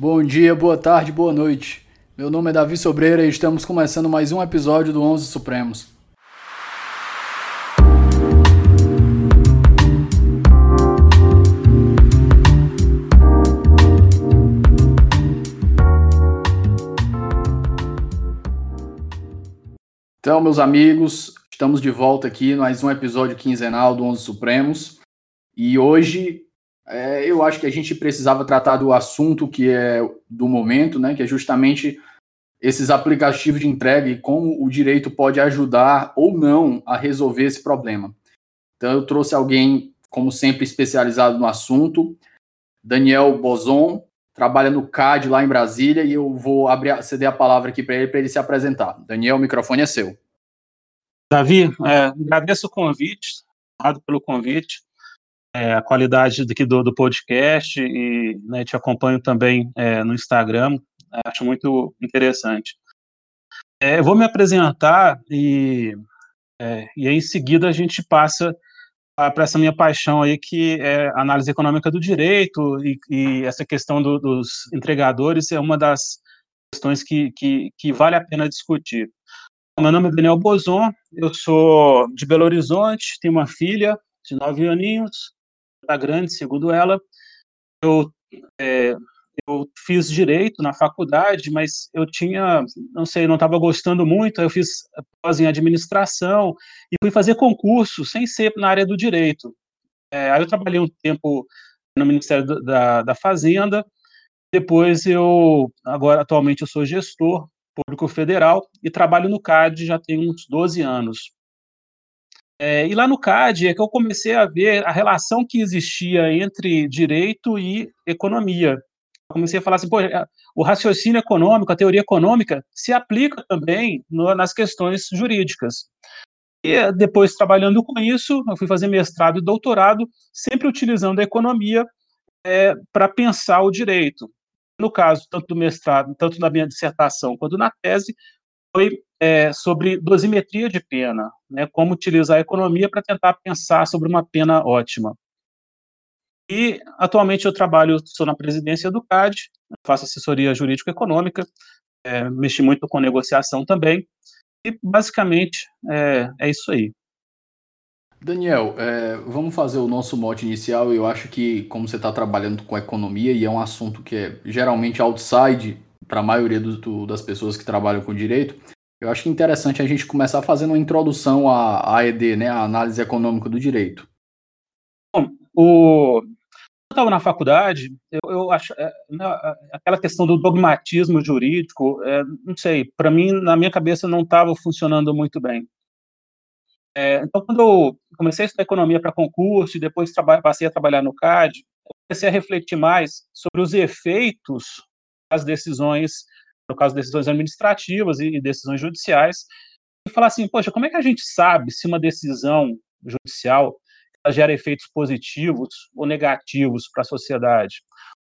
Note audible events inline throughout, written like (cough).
Bom dia, boa tarde, boa noite. Meu nome é Davi Sobreira e estamos começando mais um episódio do Onze Supremos. Então, meus amigos, estamos de volta aqui mais um episódio quinzenal do Onze Supremos. E hoje é, eu acho que a gente precisava tratar do assunto que é do momento, né? Que é justamente esses aplicativos de entrega e como o direito pode ajudar ou não a resolver esse problema. Então eu trouxe alguém, como sempre, especializado no assunto, Daniel Bozon, trabalha no CAD lá em Brasília e eu vou abrir, ceder a palavra aqui para ele para ele se apresentar. Daniel, o microfone é seu. Davi, é, agradeço o convite, obrigado pelo convite é, a qualidade aqui do, do podcast e né, te acompanho também é, no Instagram, acho muito interessante. É, eu vou me apresentar e, é, e em seguida a gente passa para essa minha paixão aí, que é a análise econômica do direito e, e essa questão do, dos entregadores é uma das questões que, que, que vale a pena discutir. Meu nome é Daniel Bozon, eu sou de Belo Horizonte, tenho uma filha de nove aninhos, está grande, segundo ela. Eu, é, eu fiz direito na faculdade, mas eu tinha, não sei, não estava gostando muito. Eu fiz pós em administração e fui fazer concurso sem ser na área do direito. É, aí eu trabalhei um tempo no Ministério da, da Fazenda. Depois eu, agora atualmente eu sou gestor público federal e trabalho no CAD já tem uns 12 anos. É, e lá no CAD é que eu comecei a ver a relação que existia entre direito e economia. Eu comecei a falar assim, pô, é, o raciocínio econômico, a teoria econômica, se aplica também no, nas questões jurídicas. E depois, trabalhando com isso, eu fui fazer mestrado e doutorado, sempre utilizando a economia é, para pensar o direito. No caso, tanto do mestrado, tanto na minha dissertação quanto na tese, foi é, sobre dosimetria de pena, né, como utilizar a economia para tentar pensar sobre uma pena ótima. E atualmente eu trabalho, sou na presidência do CAD, faço assessoria jurídico-econômica, é, mexi muito com negociação também, e basicamente é, é isso aí. Daniel, é, vamos fazer o nosso mote inicial. Eu acho que, como você está trabalhando com economia e é um assunto que é geralmente outside para a maioria do, do, das pessoas que trabalham com direito, eu acho interessante a gente começar fazendo uma introdução à AED, né, a análise econômica do direito. Bom, o... eu estava na faculdade, eu, eu acho é, né, aquela questão do dogmatismo jurídico, é, não sei, para mim na minha cabeça não estava funcionando muito bem. É, então, quando eu comecei a estudar economia para concurso e depois passei a trabalhar no CAD, comecei a refletir mais sobre os efeitos das decisões no caso decisões administrativas e decisões judiciais, e falar assim, poxa, como é que a gente sabe se uma decisão judicial gera efeitos positivos ou negativos para a sociedade?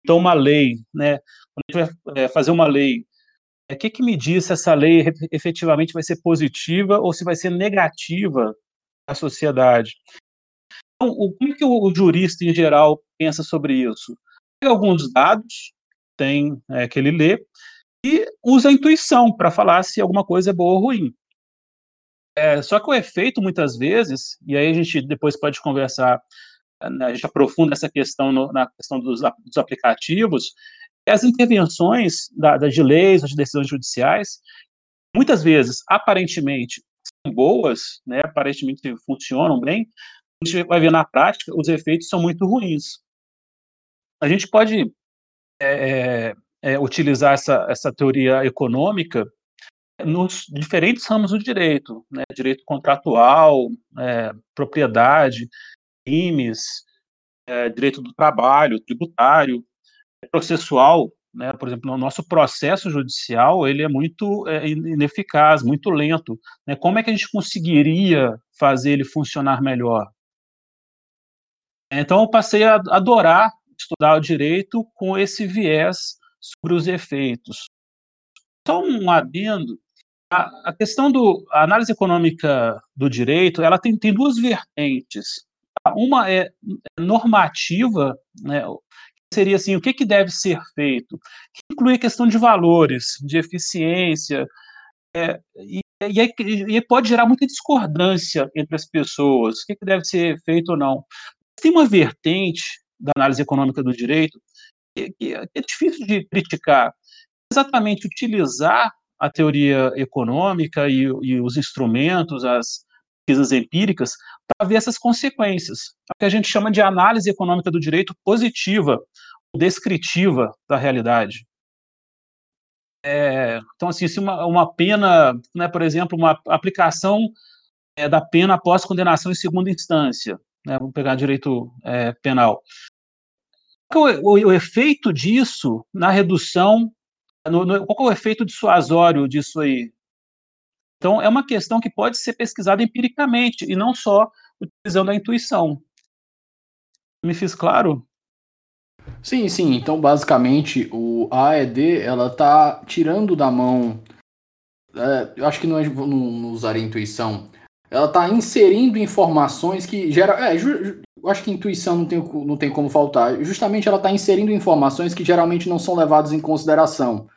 Então, uma lei, né, quando a gente vai é, fazer uma lei, o é, que, que me diz se essa lei efetivamente vai ser positiva ou se vai ser negativa para a sociedade? Então, como é que o, jurista, em geral, pensa sobre isso? Tem alguns dados, tem é, que ele lê, e usa a intuição para falar se alguma coisa é boa ou ruim. É, só que o efeito, muitas vezes, e aí a gente depois pode conversar, né, a gente aprofunda essa questão no, na questão dos, dos aplicativos, as intervenções da, das de leis ou de decisões judiciais, muitas vezes, aparentemente, são boas, né, aparentemente funcionam bem, a gente vai ver na prática, os efeitos são muito ruins. A gente pode é, é é, utilizar essa, essa teoria econômica nos diferentes ramos do direito, né, direito contratual, é, propriedade, crimes, é, direito do trabalho, tributário, processual, né, por exemplo, o nosso processo judicial ele é muito é, ineficaz, muito lento. Né, como é que a gente conseguiria fazer ele funcionar melhor? Então eu passei a adorar estudar o direito com esse viés sobre os efeitos. Só um adendo, a, a questão do a análise econômica do direito, ela tem, tem duas vertentes. Uma é normativa, né, seria assim, o que, que deve ser feito? Que inclui a questão de valores, de eficiência, é, e, e, e, pode gerar muita discordância entre as pessoas, o que, que deve ser feito ou não. Tem uma vertente da análise econômica do direito que, que é difícil de criticar, exatamente utilizar a teoria econômica e, e os instrumentos, as pesquisas empíricas, para ver essas consequências. É o que a gente chama de análise econômica do direito positiva, descritiva da realidade. É, então, assim, se uma, uma pena, né, por exemplo, uma aplicação é, da pena após condenação em segunda instância, né, vamos pegar direito é, penal. Qual é o, o, o, efeito disso na redução no, no, qual é o efeito dissuasório disso aí? Então, é uma questão que pode ser pesquisada empiricamente e não só utilizando a intuição. Me fiz claro? Sim, sim. Então, basicamente, o AED ela tá tirando da mão. É, eu acho que não, é, não, não usaria intuição. Ela tá inserindo informações que geram. É, ju, eu acho que intuição não tem, não tem como faltar. Justamente ela está inserindo informações que geralmente não são levadas em consideração.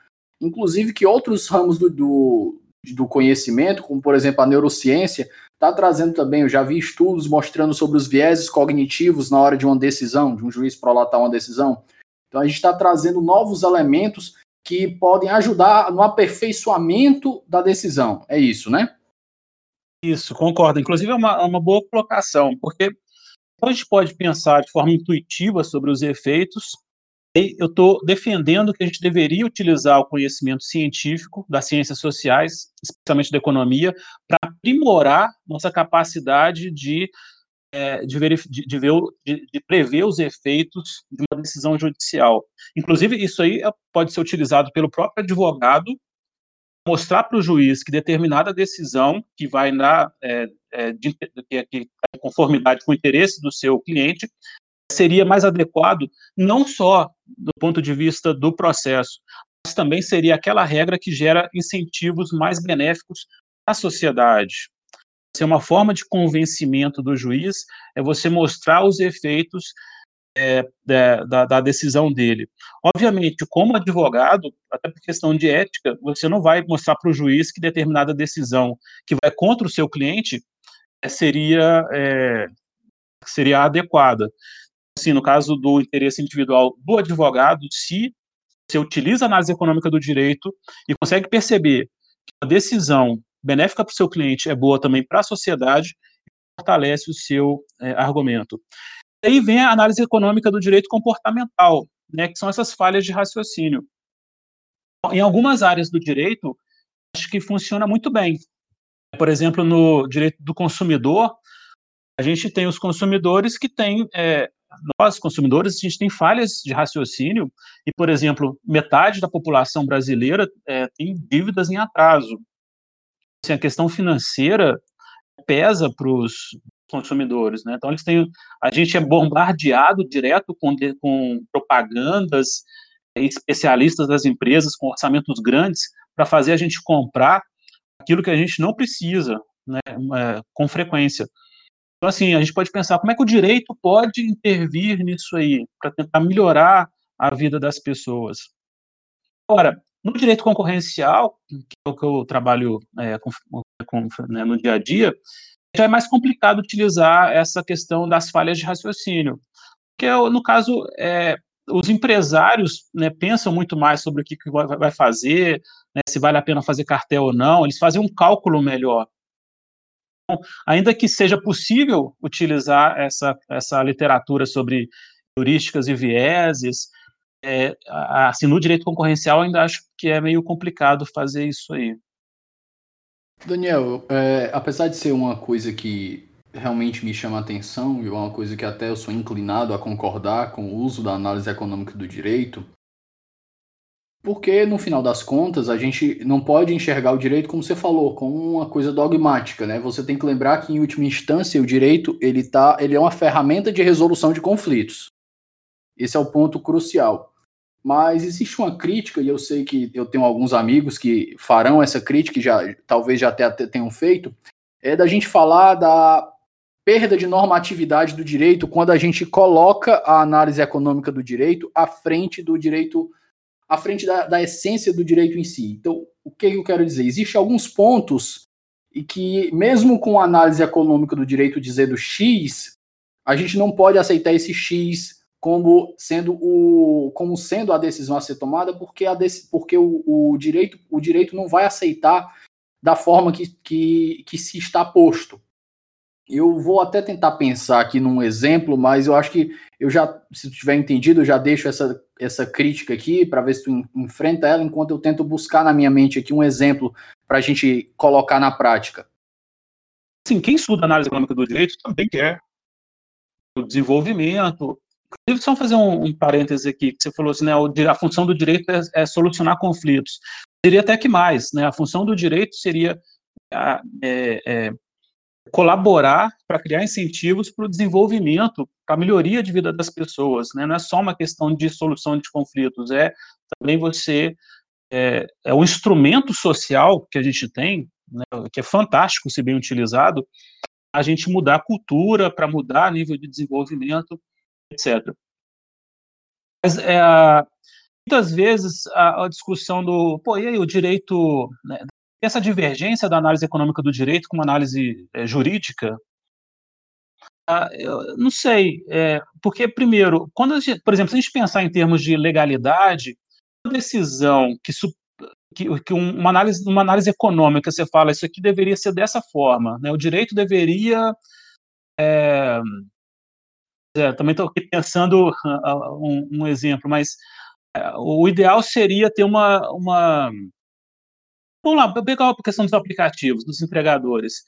Inclusive que outros ramos do, do, do conhecimento, como por exemplo a neurociência, está trazendo também. Eu já vi estudos mostrando sobre os vieses cognitivos na hora de uma decisão, de um juiz prolatar uma decisão. Então a gente está trazendo novos elementos que podem ajudar no aperfeiçoamento da decisão. É isso, né? Isso, concordo. Inclusive é uma, é uma boa colocação, porque então, a gente pode pensar de forma intuitiva sobre os efeitos. E eu estou defendendo que a gente deveria utilizar o conhecimento científico das ciências sociais, especialmente da economia, para aprimorar nossa capacidade de, é, de, de, de, ver, de, de prever os efeitos de uma decisão judicial. Inclusive, isso aí pode ser utilizado pelo próprio advogado mostrar para o juiz que determinada decisão que vai na é, é, de, em conformidade com o interesse do seu cliente seria mais adequado não só do ponto de vista do processo, mas também seria aquela regra que gera incentivos mais benéficos à sociedade. Ser uma forma de convencimento do juiz é você mostrar os efeitos é, da, da, decisão dele. Obviamente, como advogado, até por questão de ética, você não vai mostrar para o juiz que determinada decisão que vai contra o seu cliente é, seria, é, seria adequada. Assim, no caso do interesse individual do advogado, se você utiliza a análise econômica do direito e consegue perceber que a decisão benéfica para o seu cliente é boa também para a sociedade, fortalece o seu é, argumento aí vem a análise econômica do direito comportamental, né, que são essas falhas de raciocínio. Em algumas áreas do direito, acho que funciona muito bem. Por exemplo, no direito do consumidor, a gente tem os consumidores que têm, é, nós consumidores, a gente tem falhas de raciocínio e, por exemplo, metade da população brasileira é, tem dívidas em atraso. Assim, a questão financeira pesa para os consumidores, né? Então eles têm, a gente é bombardeado direto com, com propagandas, especialistas das empresas com orçamentos grandes para fazer a gente comprar aquilo que a gente não precisa, né? É, com frequência. Então assim a gente pode pensar como é que o direito pode intervir nisso aí para tentar melhorar a vida das pessoas. Agora, no direito concorrencial, que é o que eu trabalho é, com, com, né, no dia a dia, já é mais complicado utilizar essa questão das falhas de raciocínio. Porque, no caso, é, os empresários né, pensam muito mais sobre o que, que vai fazer, né, se vale a pena fazer cartel ou não, eles fazem um cálculo melhor. Então, ainda que seja possível utilizar essa, essa literatura sobre heurísticas e vieses, é, assim, no direito concorrencial ainda acho que é meio complicado fazer isso aí. Daniel, é, apesar de ser uma coisa que realmente me chama a atenção e uma coisa que até eu sou inclinado a concordar com o uso da análise econômica do direito, porque no final das contas a gente não pode enxergar o direito como você falou, como uma coisa dogmática, né? Você tem que lembrar que em última instância o direito ele tá, ele é uma ferramenta de resolução de conflitos. Esse é o ponto crucial. Mas existe uma crítica, e eu sei que eu tenho alguns amigos que farão essa crítica, já, talvez já até tenham feito, é da gente falar da, perda de normatividade do direito quando a gente coloca a análise econômica do direito à frente do direito, à frente da, da essência do direito em si. Então, o que eu quero dizer? Existem alguns pontos e que, mesmo com a análise econômica do direito dizendo X, a gente não pode aceitar esse X como sendo o como sendo a decisão a ser tomada, porque, a porque o, o, direito, o direito não vai aceitar da forma que, que, que se está posto. Eu vou até tentar pensar aqui num exemplo, mas eu acho que eu já, se tu tiver entendido, eu já deixo essa, essa crítica aqui para ver se tu enfrenta ela, enquanto eu tento buscar na minha mente aqui um exemplo para a gente colocar na prática. Sim, quem estuda análise econômica do direito também quer o desenvolvimento. Inclusive, só fazer um, um parêntese aqui, que você falou assim, né, a função do direito é, é solucionar conflitos. Seria até que mais, né, a função do direito seria é, é, colaborar para criar incentivos para o desenvolvimento, para a melhoria de vida das pessoas. Né? Não é só uma questão de solução de conflitos, é também você é, é um instrumento social que a gente tem, né, que é fantástico se bem utilizado, a gente mudar a cultura, para mudar nível de desenvolvimento, etc. Mas é, muitas vezes a, a, discussão do, pô, e aí o direito, né, essa divergência da análise econômica do direito com uma análise é, jurídica, ah, eu não sei, é, porque, primeiro, quando gente, por exemplo, se a gente pensar em termos de legalidade, uma decisão que, que, que uma, análise, uma análise econômica, você fala, isso aqui deveria ser dessa forma, né, o direito deveria. É, é, também estou pensando uh, um, um, exemplo, mas uh, o ideal seria ter uma, uma Vamos lá, pegar a questão dos aplicativos, dos entregadores.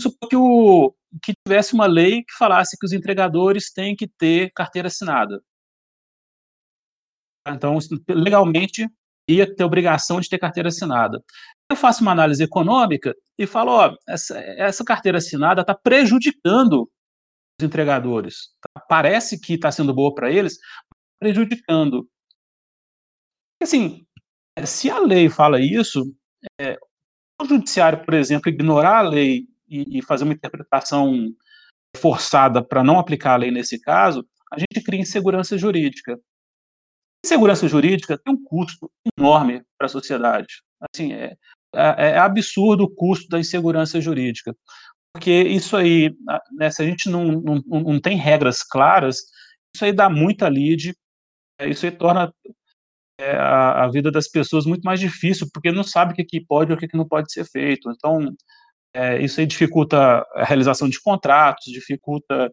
Supor que, o, que tivesse uma lei que falasse que os entregadores têm que ter carteira assinada. Então, legalmente, ia ter obrigação de ter carteira assinada. Eu faço uma análise econômica e falo, ó, essa, essa carteira assinada está prejudicando entregadores. Tá? Parece que está sendo boa para eles, prejudicando. Assim, se a lei fala isso, é, o judiciário, por exemplo, ignorar a lei e, e fazer uma interpretação forçada para não aplicar a lei nesse caso, a gente cria insegurança jurídica. Insegurança jurídica tem um custo enorme para a sociedade. Assim, é, é, é, absurdo o custo da insegurança jurídica. Porque isso aí, né, se a gente não, não, não tem regras claras, isso aí dá muita lide, é, isso aí torna é, a, a, vida das pessoas muito mais difícil, porque não sabe o que, que pode ou o que, que não pode ser feito. Então, é, isso aí dificulta a realização de contratos, dificulta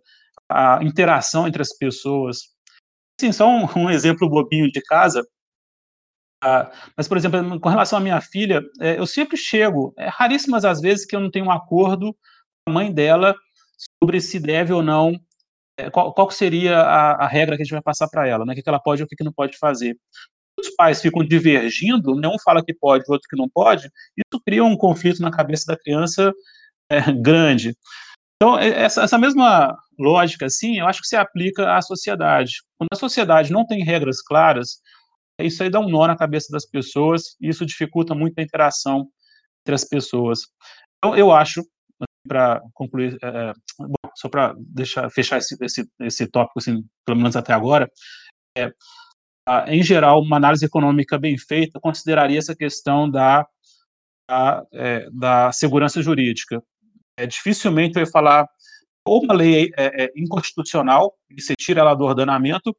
a interação entre as pessoas. Sim, só um, um exemplo bobinho de casa, ah, mas, por exemplo, com relação à minha filha, é, eu sempre chego, é raríssimas as vezes que eu não tenho um acordo mãe dela sobre se deve ou não, é, qual, qual seria a, a, regra que a gente vai passar para ela, né, o que, ela pode ou o que não pode fazer os pais ficam divergindo, né, um fala que pode, o outro que não pode, isso cria um conflito na cabeça da criança é, (laughs) grande. Então, essa, essa, mesma lógica, assim, eu acho que se aplica à sociedade. Quando a sociedade não tem regras claras, isso aí dá um nó na cabeça das pessoas e isso dificulta muito a interação entre as pessoas. Então, eu acho, para concluir, é, bom, só para deixar fechar esse, esse, esse tópico, assim, pelo menos até agora, é, em geral, uma análise econômica bem feita consideraria essa questão da, da, é, da segurança jurídica. É, dificilmente eu ia falar ou uma lei é, é, inconstitucional, e você tira ela do ordenamento,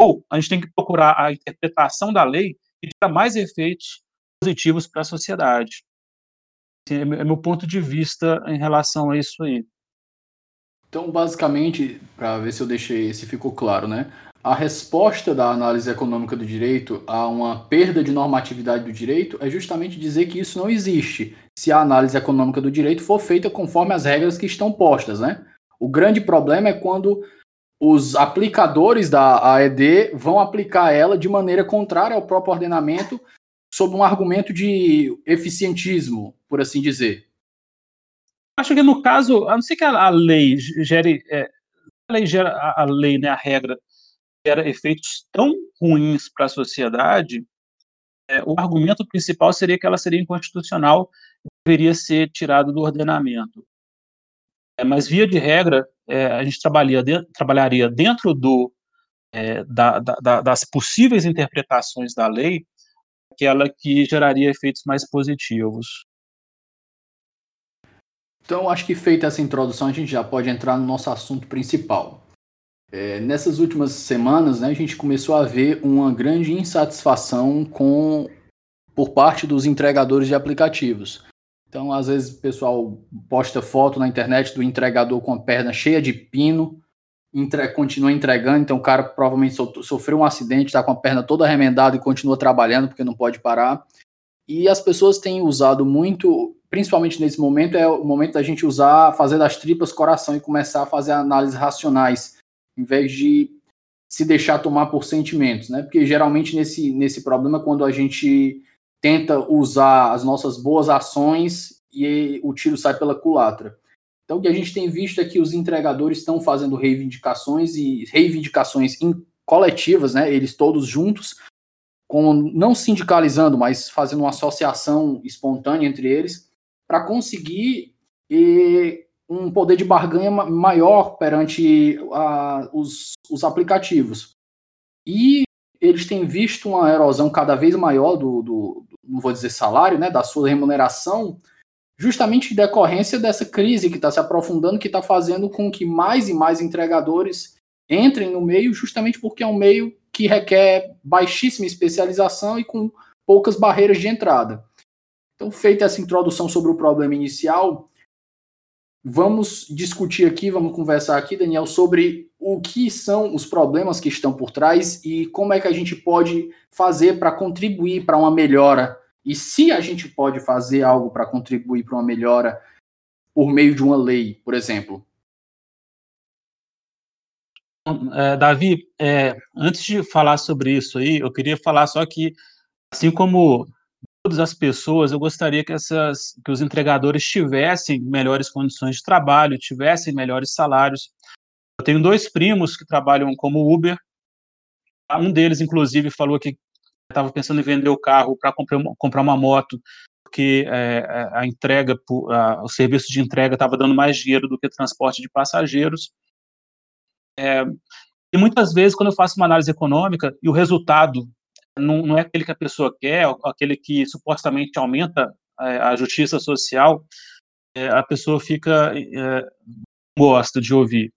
ou a gente tem que procurar a interpretação da lei que dá mais efeitos positivos para a sociedade. Assim, é meu ponto de vista em relação a isso aí. Então, basicamente, para ver se eu deixei, se ficou claro, né? A resposta da análise econômica do direito a uma perda de normatividade do direito é justamente dizer que isso não existe se a análise econômica do direito for feita conforme as regras que estão postas, né? O grande problema é quando os aplicadores da AED vão aplicar ela de maneira contrária ao próprio ordenamento, sob um argumento de eficientismo, por assim dizer. Acho que no caso, a não ser que a, lei gere, é, a lei gera a, lei, né, a regra gera efeitos tão ruins para a sociedade, é, o argumento principal seria que ela seria inconstitucional e deveria ser tirada do ordenamento. É, mas, via de regra, é, a gente trabalharia dentro, trabalharia dentro do, é, da, da, das possíveis interpretações da lei, aquela que geraria efeitos mais positivos. Então, acho que feita essa introdução, a gente já pode entrar no nosso assunto principal. É, nessas últimas semanas, né, a gente começou a ver uma grande insatisfação com por parte dos entregadores de aplicativos. Então, às vezes, o pessoal posta foto na internet do entregador com a perna cheia de pino, entre, continua entregando, então o cara provavelmente so, sofreu um acidente, está com a perna toda remendada e continua trabalhando porque não pode parar. E as pessoas têm usado muito, principalmente nesse momento, é o momento da gente usar, fazer das tripas coração e começar a fazer análises racionais, em vez de se deixar tomar por sentimentos, né? Porque geralmente nesse, nesse problema, quando a gente tenta usar as nossas boas ações e o tiro sai pela culatra. Então, o que a gente tem visto é que os entregadores estão fazendo reivindicações e reivindicações coletivas, né? Eles todos juntos, com, não sindicalizando, mas fazendo uma associação espontânea entre eles, para conseguir e, um poder de barganha maior perante a, os, os aplicativos. E eles têm visto uma erosão cada vez maior do, do, do não vou dizer salário, né, da sua remuneração, justamente em decorrência dessa crise que está se aprofundando, que está fazendo com que mais e mais entregadores entrem no meio, justamente porque é um meio que requer baixíssima especialização e com poucas barreiras de entrada. Então, feita essa introdução sobre o problema inicial, vamos discutir aqui, vamos conversar aqui, Daniel, sobre o que são os problemas que estão por trás e como é que a gente pode fazer para contribuir para uma melhora e se a gente pode fazer algo para contribuir para uma melhora por meio de uma lei, por exemplo. É, Davi, é, antes de falar sobre isso aí, eu queria falar só que, assim como todas as pessoas, eu gostaria que, essas, que os entregadores tivessem melhores condições de trabalho, tivessem melhores salários. Eu tenho dois primos que trabalham como Uber. Um deles, inclusive, falou que estava pensando em vender o carro para comprar, comprar uma moto, porque é, a entrega, a, o serviço de entrega estava dando mais dinheiro do que transporte de passageiros. É, e muitas vezes, quando eu faço uma análise econômica e o resultado não, não é aquele que a pessoa quer, aquele que supostamente aumenta é, a justiça social, é, a pessoa fica é, gosta de ouvir.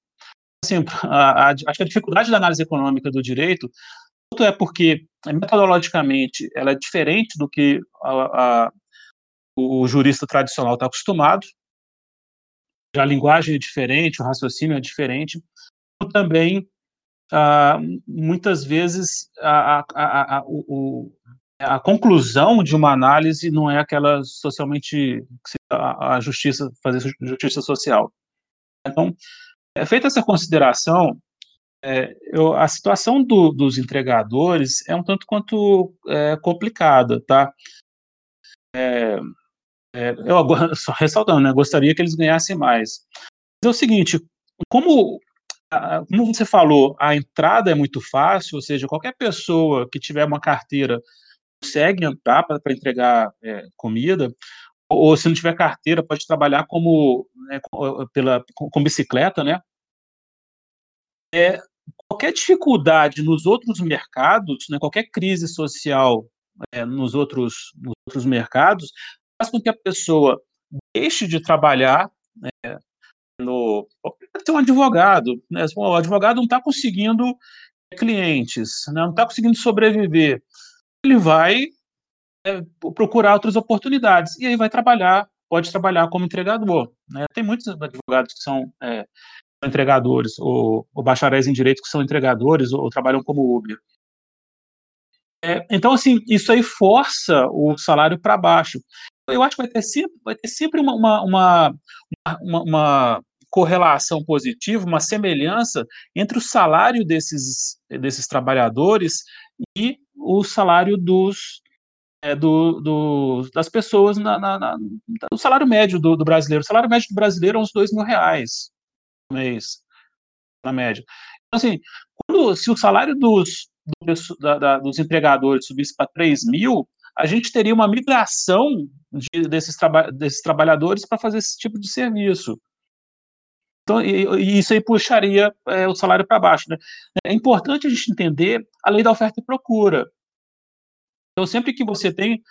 Assim, (laughs) a, a, acho que a dificuldade da análise econômica do direito Tanto é porque metodologicamente ela é diferente do que a, a, o jurista tradicional está acostumado. A linguagem é diferente, o raciocínio é diferente. Também, ah, muitas vezes, a, a, a, o, a, conclusão de uma análise não é aquela socialmente a, justiça fazer justiça social. Então, é feita essa consideração, é, eu, a situação do, dos entregadores é um tanto quanto é, complicada, tá? É, é eu agora, (laughs) só ressaltando, né, gostaria que eles ganhassem mais. Mas é o seguinte, como, como você falou, a entrada é muito fácil, ou seja, qualquer pessoa que tiver uma carteira consegue entrar para entregar é, comida, ou, ou, se não tiver carteira, pode trabalhar como né, com, pela, com, com bicicleta, né? É, qualquer dificuldade nos outros mercados, né, qualquer crise social é, nos, outros, nos outros mercados, faz com que a pessoa deixe de trabalhar né, no ter um advogado, né, o advogado não está conseguindo clientes, né, não está conseguindo sobreviver, ele vai é, procurar outras oportunidades e aí vai trabalhar, pode trabalhar como entregador. Né? Tem muitos advogados que são é, entregadores, ou, ou bacharéis em direito que são entregadores ou, ou trabalham como Uber. É, então, assim, isso aí força o salário para baixo. Eu acho que vai ter sempre, vai ter sempre uma, uma, uma, uma, uma correlação positiva, uma semelhança entre o salário desses, desses trabalhadores e o salário dos, é, do, do, das pessoas, na, na, na, o salário médio do, do, brasileiro. O salário médio do brasileiro é uns dois mil reais mês, na média. Então, assim, quando, se o salário dos, do, da, da, dos empregadores subisse para 3 mil, a gente teria uma migração de, desses, traba desses trabalhadores para fazer esse tipo de serviço. Então, e, e isso aí puxaria é, o salário para baixo. Né? É importante a gente entender a lei da oferta e procura. Então, sempre que você tem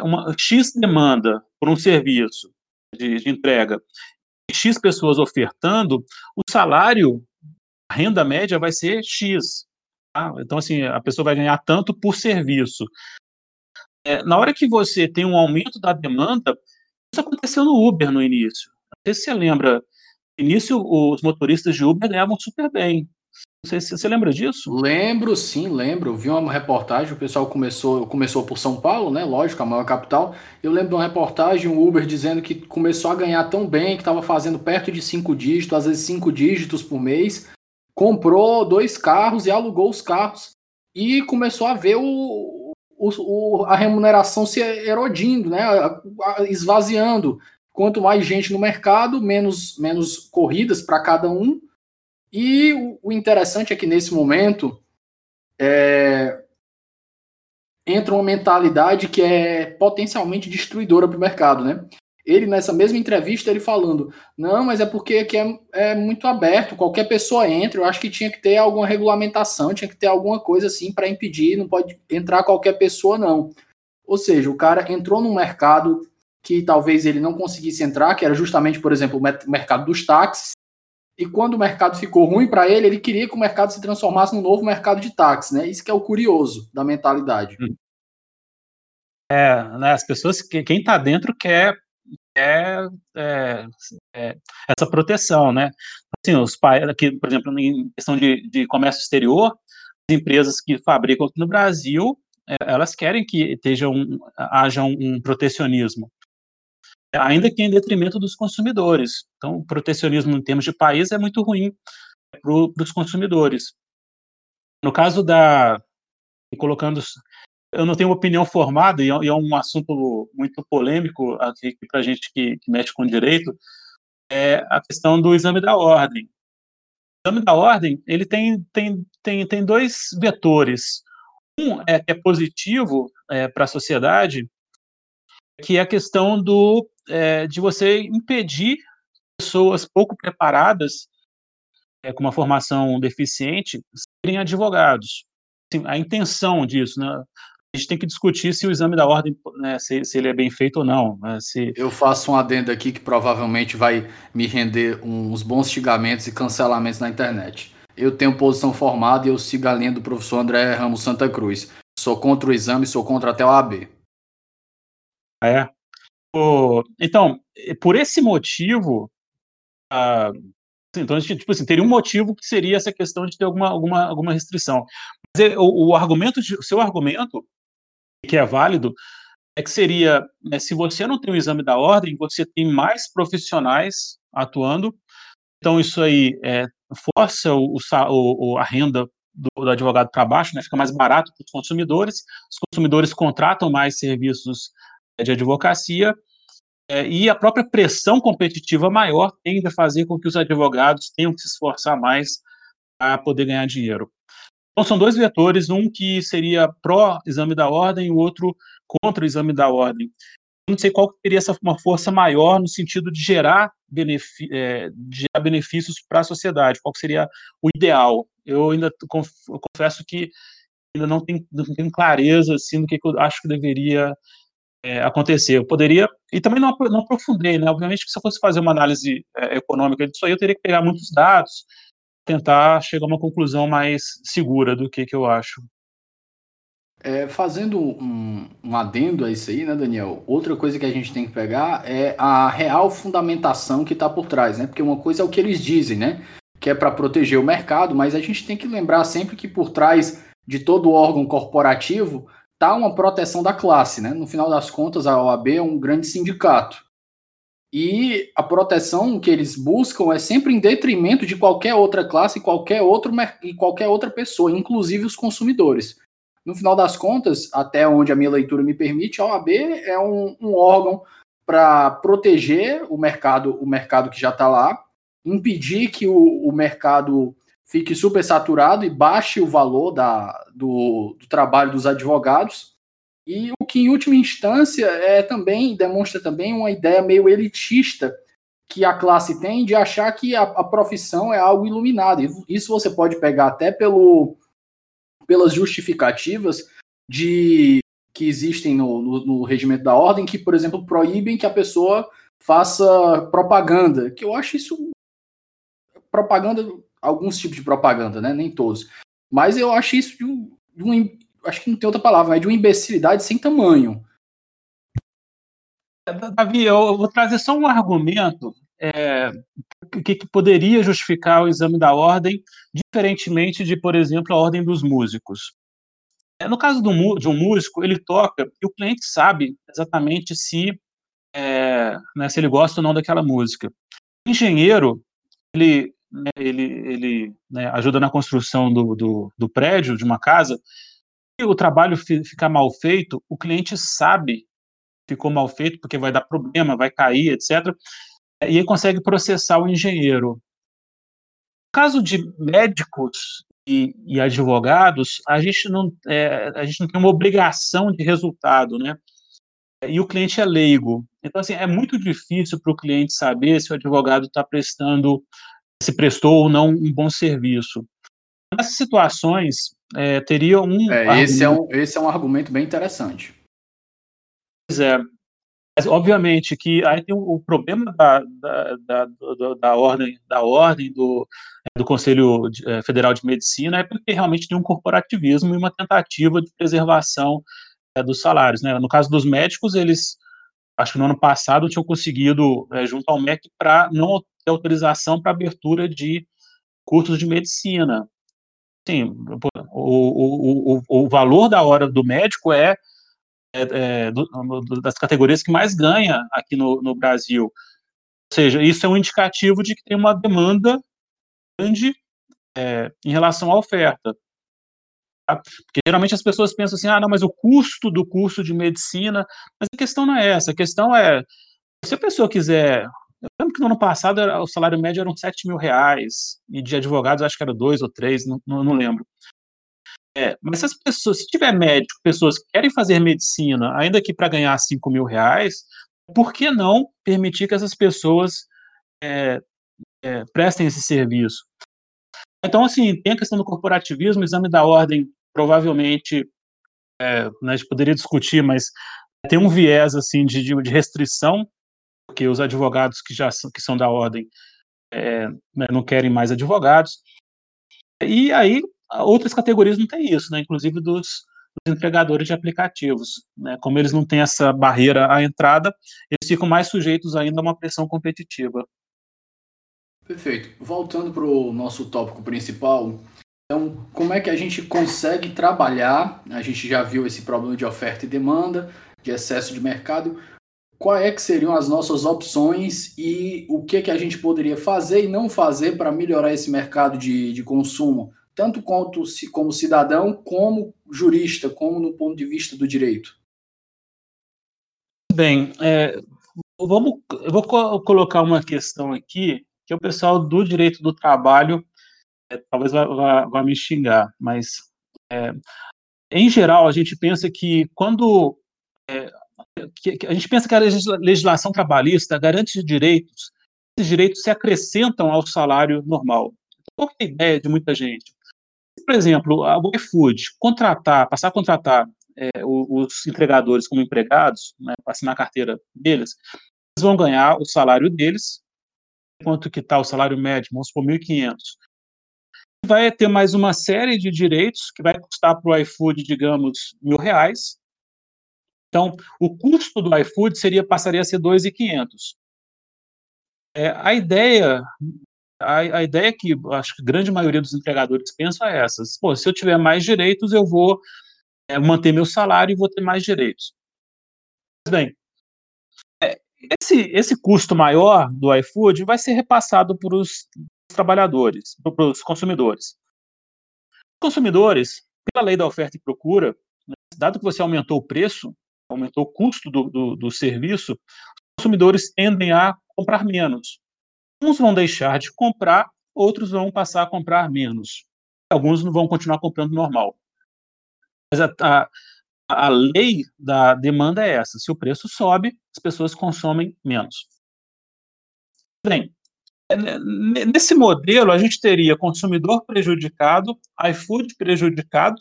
uma X demanda por um serviço de, de entrega, X pessoas ofertando, o salário, a renda média vai ser X. Tá? Então, assim, a pessoa vai ganhar tanto por serviço. É, na hora que você tem um aumento da demanda, isso aconteceu no Uber no início. Não sei se você lembra, no início os motoristas de Uber ganhavam super bem. Não sei se você lembra disso. Lembro, sim, lembro. Vi uma reportagem, o pessoal começou, começou por São Paulo, né? Lógico, a maior capital. Eu lembro de uma reportagem, um Uber dizendo que começou a ganhar tão bem, que estava fazendo perto de cinco dígitos, às vezes cinco dígitos por mês. Comprou dois carros e alugou os carros. E começou a ver o, o a remuneração se erodindo, né? Esvaziando. Quanto mais gente no mercado, menos, menos corridas para cada um e o, o interessante é que nesse momento é, entra uma mentalidade que é potencialmente destruidora para o mercado, né? Ele, nessa mesma entrevista, ele falando, não, mas é porque aqui é, é, muito aberto, qualquer pessoa entra, eu acho que tinha que ter alguma regulamentação, tinha que ter alguma coisa assim para impedir, não pode entrar qualquer pessoa, não. Ou seja, o cara entrou num mercado que talvez ele não conseguisse entrar, que era justamente, por exemplo, o mercado dos táxis, e quando o mercado ficou ruim para ele, ele queria que o mercado se transformasse num novo mercado de táxi, né? Isso que é o curioso da mentalidade. Hum. É, né, as pessoas, quem está dentro quer, quer é, é, essa proteção, né? Assim, os pais, aqui, por exemplo, em questão de, de comércio exterior, as empresas que fabricam aqui no Brasil, é, elas querem que esteja um, haja um, um protecionismo ainda que em detrimento dos consumidores. Então, o protecionismo em termos de país é muito ruim para os consumidores. No caso da. colocando. Eu não tenho uma opinião formada, e é, é um assunto muito polêmico aqui para a gente que, que mexe com direito, é a questão do exame da ordem. O exame da ordem ele tem, tem, tem, tem dois vetores. Um é que é positivo é, para a sociedade, que é a questão do é, de você impedir pessoas pouco preparadas, é, com uma formação deficiente, serem advogados. Assim, a intenção disso, né? A gente tem que discutir se o exame da ordem, né, se, se, ele é bem feito ou não. Né, se... Eu faço um adendo aqui que provavelmente vai me render uns bons xingamentos e cancelamentos na internet. Eu tenho posição formada e eu sigo a linha do professor André Ramos Santa Cruz. Sou contra o exame, sou contra até o AB. É. Então, por esse motivo, uh, então a gente, tipo assim, teria um motivo que seria essa questão de ter alguma, alguma, alguma restrição. Mas é, o, o argumento, de, o seu argumento, que é válido, é que seria, né, se você não tem o exame da ordem, você tem mais profissionais atuando, então isso aí é, força o, o, a renda do, do advogado para baixo, né, fica mais barato para os consumidores, os consumidores contratam mais serviços de advocacia, é, e a própria pressão competitiva maior tende a fazer com que os advogados tenham que se esforçar mais para poder ganhar dinheiro. Então, são dois vetores, um que seria pró-exame da ordem e o outro contra o exame da ordem. Eu não sei qual teria essa, uma força maior no sentido de gerar, é, gerar benefícios para a sociedade, qual seria o ideal. Eu ainda confesso que ainda não tenho, não tenho clareza assim, do que, que eu acho que deveria é, acontecer. Eu poderia, e também não, não aprofundei, né? Obviamente que se eu fosse fazer uma análise é, econômica disso aí, eu teria que pegar muitos dados, tentar chegar a uma conclusão mais segura do que, que eu acho. É, fazendo um, um, adendo a isso aí, né, Daniel? Outra coisa que a gente tem que pegar é a real fundamentação que está por trás, né? Porque uma coisa é o que eles dizem, né? Que é para proteger o mercado, mas a gente tem que lembrar sempre que por trás de todo órgão corporativo tá uma proteção da classe, né? No final das contas, a OAB é um grande sindicato. E a proteção que eles buscam é sempre em detrimento de qualquer outra classe qualquer, outro, e qualquer outra pessoa, inclusive os consumidores. No final das contas, até onde a minha leitura me permite, a OAB é um, um órgão para proteger o mercado, o mercado que já está lá, impedir que o, o mercado fique super saturado e baixe o valor da, do, do, trabalho dos advogados. E o que, em última instância, é também demonstra também uma ideia meio elitista que a classe tem de achar que a, a profissão é algo iluminado. Isso você pode pegar até pelo, pelas justificativas de que existem no, no, no, regimento da ordem, que, por exemplo, proíbem que a pessoa faça propaganda, que eu acho isso propaganda, alguns tipos de propaganda, né? Nem todos. Mas eu acho isso de um, de um acho que não tem outra palavra, mas de uma imbecilidade sem tamanho. Davi, eu vou trazer só um argumento é, que, que, poderia justificar o exame da ordem, diferentemente de, por exemplo, a ordem dos músicos. É, no caso do, de um músico, ele toca e o cliente sabe exatamente se, é, né, se ele gosta ou não daquela música. O engenheiro, ele, né, ele, ele né, ajuda na construção do, do, do prédio, de uma casa, e o trabalho ficar mal feito, o cliente sabe ficou mal feito porque vai dar problema, vai cair, etc. E ele consegue processar o engenheiro. No caso de médicos e, e advogados, a gente, não, é, a gente não tem uma obrigação de resultado, né? E o cliente é leigo. Então, assim, é muito difícil para o cliente saber se o advogado está prestando, se prestou ou não um bom serviço. Nessas situações, é, teria um. É, esse, é um esse é um argumento bem interessante. Pois é. Mas, obviamente que aí tem o, o problema da, da, da, da, ordem, da ordem do, do Conselho eh, Federal de Medicina é porque realmente tem um corporativismo e uma tentativa de preservação é, dos salários. Né? No caso dos médicos, eles, acho que no ano passado, tinham conseguido, é, junto ao MEC, para não ter autorização para abertura de cursos de medicina. Sim, o, o, o, o valor da hora do médico é é, é, do, das categorias que mais ganha aqui no, no Brasil. Ou seja, isso é um indicativo de que tem uma demanda grande é, em relação à oferta. Porque geralmente as pessoas pensam assim, ah, não, mas o custo do curso de medicina, mas a questão não é essa, a questão é, se a pessoa quiser, eu lembro que no ano passado o salário médio eram 7 mil reais, e de advogados acho que era dois ou três, não, não lembro. É, mas se as pessoas, se tiver médico, pessoas que querem fazer medicina, ainda que para ganhar 5 mil reais, por que não permitir que essas pessoas é, é, prestem esse serviço? Então, assim, tem a questão do corporativismo, exame da ordem, provavelmente, é, né, a gente poderia discutir, mas tem um viés, assim, de, de restrição, porque os advogados que já são, que são da ordem é, né, não querem mais advogados, e aí Outras categorias não têm isso, né? Inclusive dos, dos entregadores de aplicativos. Né? Como eles não têm essa barreira à entrada, eles ficam mais sujeitos ainda a uma pressão competitiva. Perfeito. Voltando para o nosso tópico principal, então, como é que a gente consegue trabalhar? A gente já viu esse problema de oferta e demanda, de excesso de mercado. Quais é que seriam as nossas opções e o que, que a gente poderia fazer e não fazer para melhorar esse mercado de, de consumo? tanto quanto como cidadão, como jurista, como no ponto de vista do direito? Bem, é, vamos, eu vou colocar uma questão aqui o pessoal do direito do trabalho é, talvez vá, vá, vá, me xingar, mas é, em geral a gente pensa que quando é, que, que a gente pensa que a legislação trabalhista garante direitos, esses direitos se acrescentam ao salário normal. Qual é a ideia de muita gente? por exemplo, a iFood contratar, passar a contratar é, os entregadores como empregados, né, assinar a carteira deles, eles vão ganhar o salário deles, quanto que está o salário médio, vamos supor, 1.500. Vai ter mais uma série de direitos que vai custar para o iFood, digamos, mil reais. Então, o custo do iFood seria, passaria a ser 2.500. É, a ideia a, a ideia que acho que a grande maioria dos empregadores pensa é essa. Pô, se eu tiver mais direitos, eu vou é, manter meu salário e vou ter mais direitos. Mas bem, esse, esse custo maior do iFood vai ser repassado para os trabalhadores, para os consumidores. Consumidores, pela lei da oferta e procura, né, dado que você aumentou o preço, aumentou o custo do, do, do serviço, consumidores tendem a comprar menos. Uns vão deixar de comprar, outros vão passar a comprar menos. Alguns não vão continuar comprando normal. Mas a, a, a lei da demanda é essa: se o preço sobe, as pessoas consomem menos. Bem, é, nesse modelo, a gente teria consumidor prejudicado, iFood prejudicado,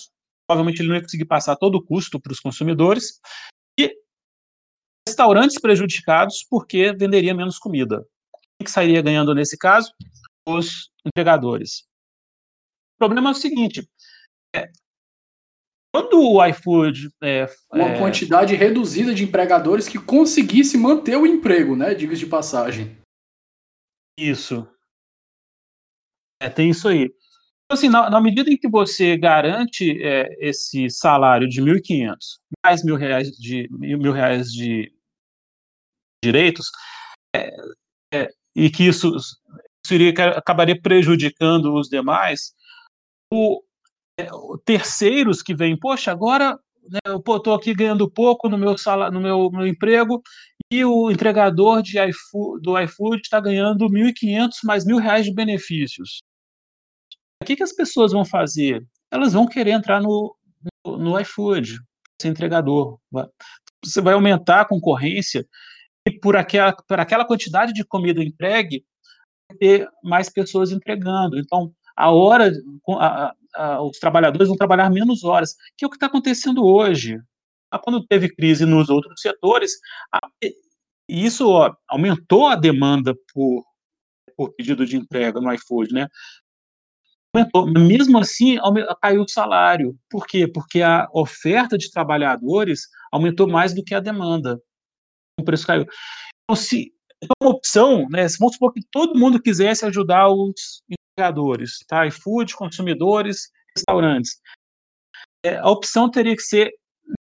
provavelmente ele não ia conseguir passar todo o custo para os consumidores, e restaurantes prejudicados porque venderia menos comida. Quem que sairia ganhando nesse caso? Os entregadores. O problema é o seguinte: é, quando o iFood. É, uma é, quantidade reduzida de empregadores que conseguisse manter o emprego, né? Diga de passagem. Isso. É, tem isso aí. Então, assim, na, na, medida em que você garante é, esse salário de 1.500 mais mil reais de mil reais de direitos, é, é, e que isso, isso iria, acabaria prejudicando os demais, o, terceiros que vêm, poxa, agora né, eu estou aqui ganhando pouco no meu salário, no meu, meu emprego e o entregador de iFood, do iFood está ganhando 1.500 mais mil reais de benefícios. O que, que as pessoas vão fazer? Elas vão querer entrar no, no, no iFood, ser entregador. Você vai aumentar a concorrência e por aquela, por aquela quantidade de comida entregue, ter mais pessoas entregando. Então, a hora, os trabalhadores vão trabalhar menos horas, que é o que está acontecendo hoje. Ah, quando teve crise nos outros setores, isso ó, aumentou a demanda por, por pedido de entrega no iFood, né? Aumentou. Mesmo assim, caiu o salário. Por quê? Porque a oferta de trabalhadores aumentou mais do que a demanda. O preço caiu. Então, se então, uma opção, né, vamos supor que todo mundo quisesse ajudar os entregadores, tá? iFood, consumidores, restaurantes. É, a opção teria que ser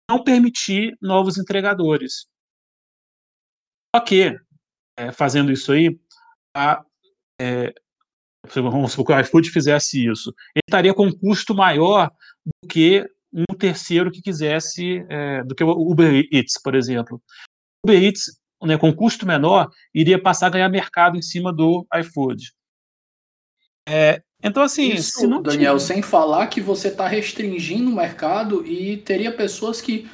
não permitir novos entregadores. Só que, é, fazendo isso aí, a, é, vamos supor que o iFood fizesse isso, ele estaria com um custo maior do que um terceiro que quisesse, é, do que o Uber Eats, por exemplo. O Uber Eats, né, com custo menor, iria passar a ganhar mercado em cima do iFood. É, então, assim, Isso, Daniel, sem falar que você está restringindo o mercado e teria pessoas que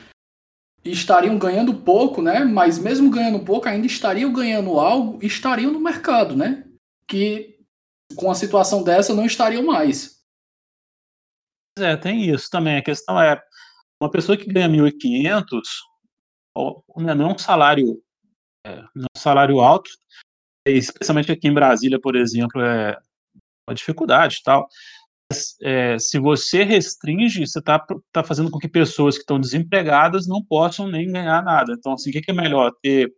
estariam ganhando pouco, né? Mas mesmo ganhando pouco, ainda estariam ganhando algo e estariam no mercado, né? Que com a situação dessa não estariam mais. É, tem isso também. A questão é, uma pessoa que ganha 1.500 né, não é um salário, é, não é um salário alto, especialmente aqui em Brasília, por exemplo, é dificuldade tal. É, se você restringe, você está tá fazendo com que pessoas que estão desempregadas não possam nem ganhar nada. Então, assim, o que, que é melhor? Ter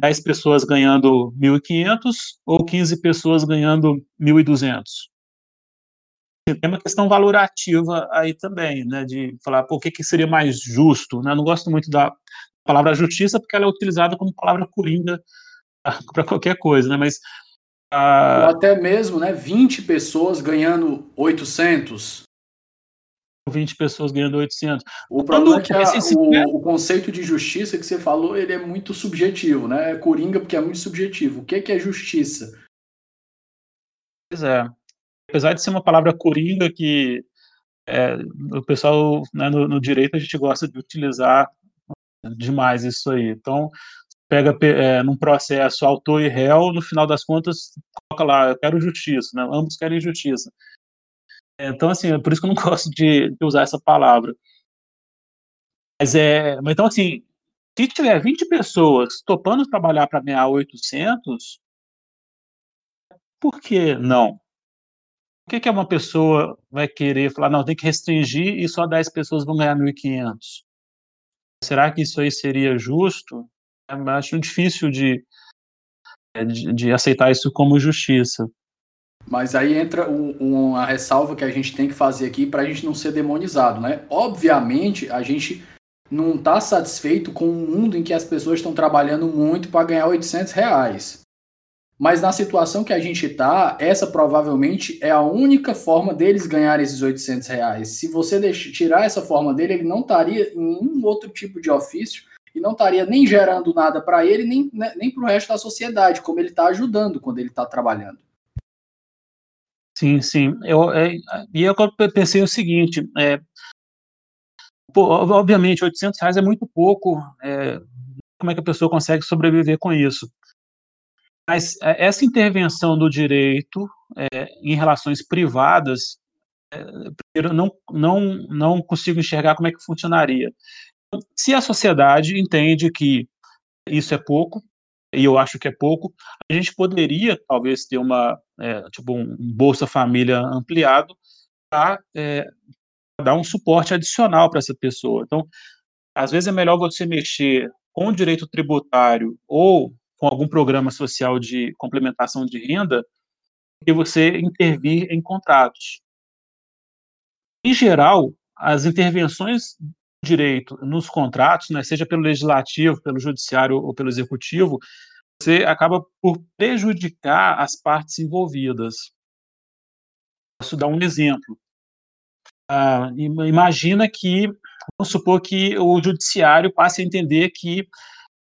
10 pessoas ganhando 1.500 ou 15 pessoas ganhando 1.200? Tem uma questão valorativa aí também, né, de falar, o que, que seria mais justo, né? Eu não gosto muito da palavra justiça porque ela é utilizada como palavra coringa (laughs) para qualquer coisa, né, mas ah, Ou até mesmo, né, 20 pessoas ganhando 800. 20 pessoas ganhando 800. O problema é que a, o, o, conceito de justiça que você falou, ele é muito subjetivo, né? É coringa porque é muito subjetivo. O que é, que é justiça? Pois é. Apesar de ser uma palavra coringa que é, o pessoal né, no, no, direito a gente gosta de utilizar demais isso aí. Então, pega é, num processo autor e réu, no final das contas, coloca lá, eu quero justiça, né? ambos querem justiça. Então, assim, é por isso que eu não (laughs) gosto de, de usar essa palavra. Mas é, mas então, assim, se tiver 20 pessoas topando trabalhar para ganhar 800, por que não? Por que, que uma pessoa vai querer falar, não, tem que restringir e só 10 pessoas vão ganhar 1.500? Será que isso aí seria justo? Acho difícil de, é, de, de, aceitar isso como justiça. Mas aí entra um, uma ressalva que a gente tem que fazer aqui para a gente não ser demonizado, né? Obviamente, a gente não está satisfeito com um mundo em que as pessoas estão trabalhando muito para ganhar 800 reais. Mas na situação que a gente está, essa provavelmente é a única forma deles ganharem esses 800 reais. Se você deixar, tirar essa forma dele, ele não estaria em nenhum outro tipo de ofício e não estaria nem gerando nada para ele, nem, né, nem para o resto da sociedade, como ele está ajudando quando ele está trabalhando. Sim, sim. Eu, é, e eu pensei o seguinte, é, pô, obviamente, 800 reais é muito pouco, é, como é que a pessoa consegue sobreviver com isso? Mas é, essa intervenção do direito é, em relações privadas, é, primeiro, não, não, não consigo enxergar como é que funcionaria. Se a sociedade entende que isso é pouco, e eu acho que é pouco, a gente poderia talvez ter uma é, tipo um Bolsa Família ampliado para é, dar um suporte adicional para essa pessoa. Então, às vezes é melhor você mexer com o direito tributário ou com algum programa social de complementação de renda que você intervir em contratos. Em geral, as intervenções direito nos contratos, né, seja pelo legislativo, pelo judiciário ou pelo executivo, você acaba por prejudicar as partes envolvidas. Posso dar um exemplo. Ah, imagina que, vamos supor que o judiciário passe a entender que,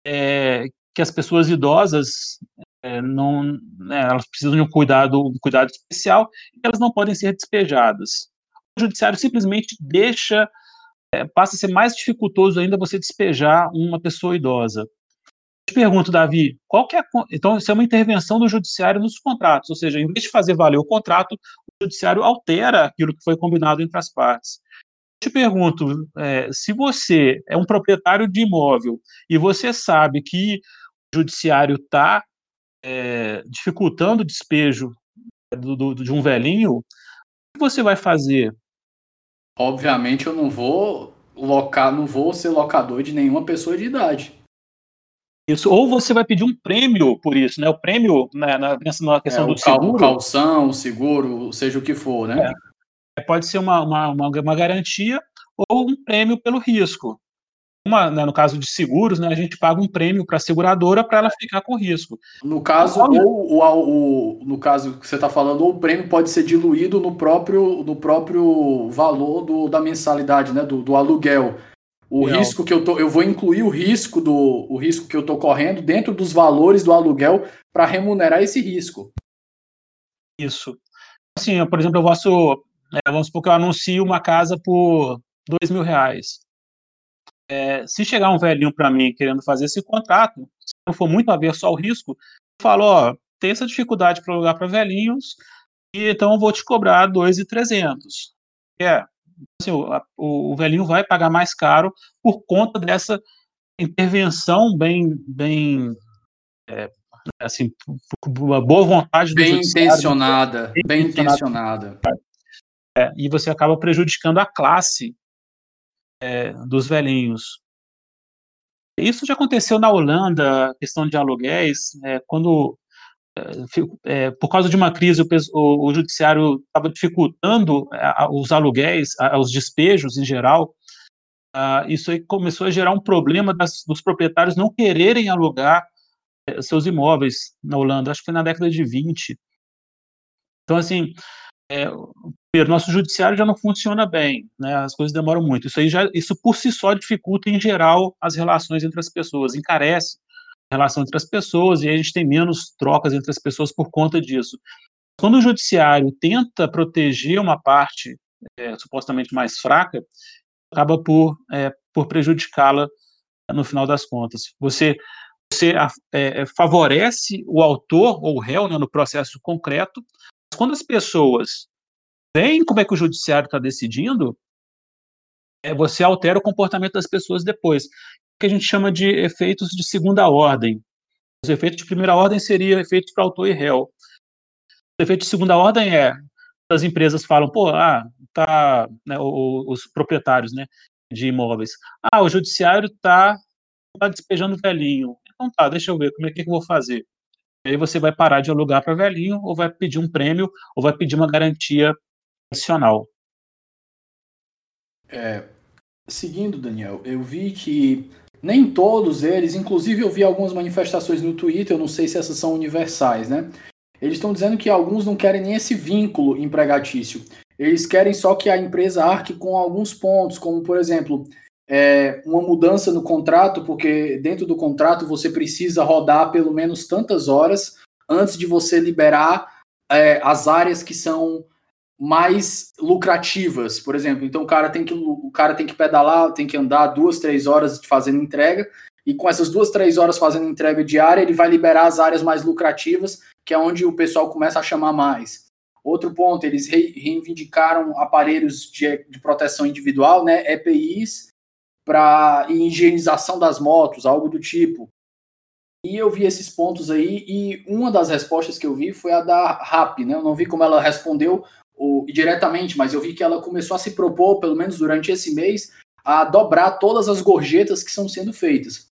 é, que as pessoas idosas é, não, né, elas precisam de um cuidado, um cuidado especial e elas não podem ser despejadas. O judiciário simplesmente deixa, é, passa a ser mais dificultoso ainda você despejar uma pessoa idosa te pergunto, Davi, qual que é a, então isso é uma intervenção do judiciário nos contratos, ou seja, em vez de fazer valer o contrato, o judiciário altera aquilo que foi combinado entre as partes. te pergunto, é, se você é um proprietário de imóvel e você sabe que o judiciário está é, dificultando o despejo do, do, de um velhinho, o que você vai fazer? Obviamente eu não vou locar, não vou ser locador de nenhuma pessoa de idade. Isso, ou você vai pedir um prêmio por isso, né? O prêmio né, na, na questão é, do seguro. Calção, seguro, seja o que for, né? É, pode ser uma, uma, uma, uma, garantia ou um prêmio pelo risco. Uma, né, no caso de seguros, né, a gente paga um prêmio para a seguradora para ela ficar com risco. No caso, ou, ou, ou, no caso que você está falando, ou o prêmio pode ser diluído no próprio, no próprio valor do, da mensalidade, né, do, do aluguel. O Real. risco que eu tô, eu vou incluir o risco do o risco que eu tô correndo dentro dos valores do aluguel para remunerar esse risco. Isso. Assim, por exemplo, eu posso, é, vamos supor que eu anuncio uma casa por dois mil reais. É, se chegar um velhinho para mim querendo fazer esse contrato, se não for muito averso ao risco, eu falo, ó, tem essa dificuldade para alugar para velhinhos, e então eu vou te cobrar dois e trezentos. É, assim, o, o, velhinho vai pagar mais caro por conta dessa intervenção bem, bem é, assim, uma boa vontade bem intencionada, bem, bem intencionada. É, e você acaba prejudicando a classe é, dos velhinhos. Isso já aconteceu na Holanda, questão de aluguéis, é, quando é, por causa de uma crise, o, o, o judiciário estava dificultando a, os aluguéis, a, os despejos em geral. Uh, isso aí começou a gerar um problema das, dos proprietários não quererem alugar é, seus imóveis na Holanda. Acho que foi na década de 20. Então, assim, é, o nosso judiciário já não funciona bem, né? As coisas demoram muito. Isso aí já, isso por si só dificulta em geral as relações entre as pessoas, encarece relação entre as pessoas e a gente tem menos trocas entre as pessoas por conta disso. Quando o judiciário tenta proteger uma parte é, supostamente mais fraca, acaba por, é, por prejudicá-la no final das contas. Você, você é, é, favorece o autor ou o réu né, no processo concreto, quando as pessoas veem como é que o judiciário está decidindo, é, você altera o comportamento das pessoas depois que a gente chama de efeitos de segunda ordem. Os efeitos de primeira ordem seriam efeitos para autor e réu. O efeito de segunda ordem é as empresas falam, pô, ah, tá, né, os proprietários, né, de imóveis, ah, o judiciário tá, tá despejando velhinho. Então tá, deixa eu ver como é que eu vou fazer. E aí você vai parar de alugar para velhinho, ou vai pedir um prêmio, ou vai pedir uma garantia adicional. É, seguindo, Daniel, eu vi que nem todos eles, inclusive eu vi algumas manifestações no Twitter, eu não sei se essas são universais, né? Eles estão dizendo que alguns não querem nem esse vínculo empregatício. Eles querem só que a empresa arque com alguns pontos, como por exemplo, é, uma mudança no contrato, porque dentro do contrato você precisa rodar pelo menos tantas horas antes de você liberar é, as áreas que são mais lucrativas, por exemplo. Então o cara tem que o cara tem que pedalar, tem que andar duas, três horas fazendo entrega, e com essas duas, três horas fazendo entrega diária, ele vai liberar as áreas mais lucrativas, que é onde o pessoal começa a chamar mais. Outro ponto, eles reivindicaram aparelhos de, de proteção individual, né, EPIs, para higienização das motos, algo do tipo. E eu vi esses pontos aí, e uma das respostas que eu vi foi a da RAP, né? Eu não vi como ela respondeu ou, diretamente, mas eu vi que ela começou a se propor, pelo menos durante esse mês, a dobrar todas as gorjetas que estão sendo feitas.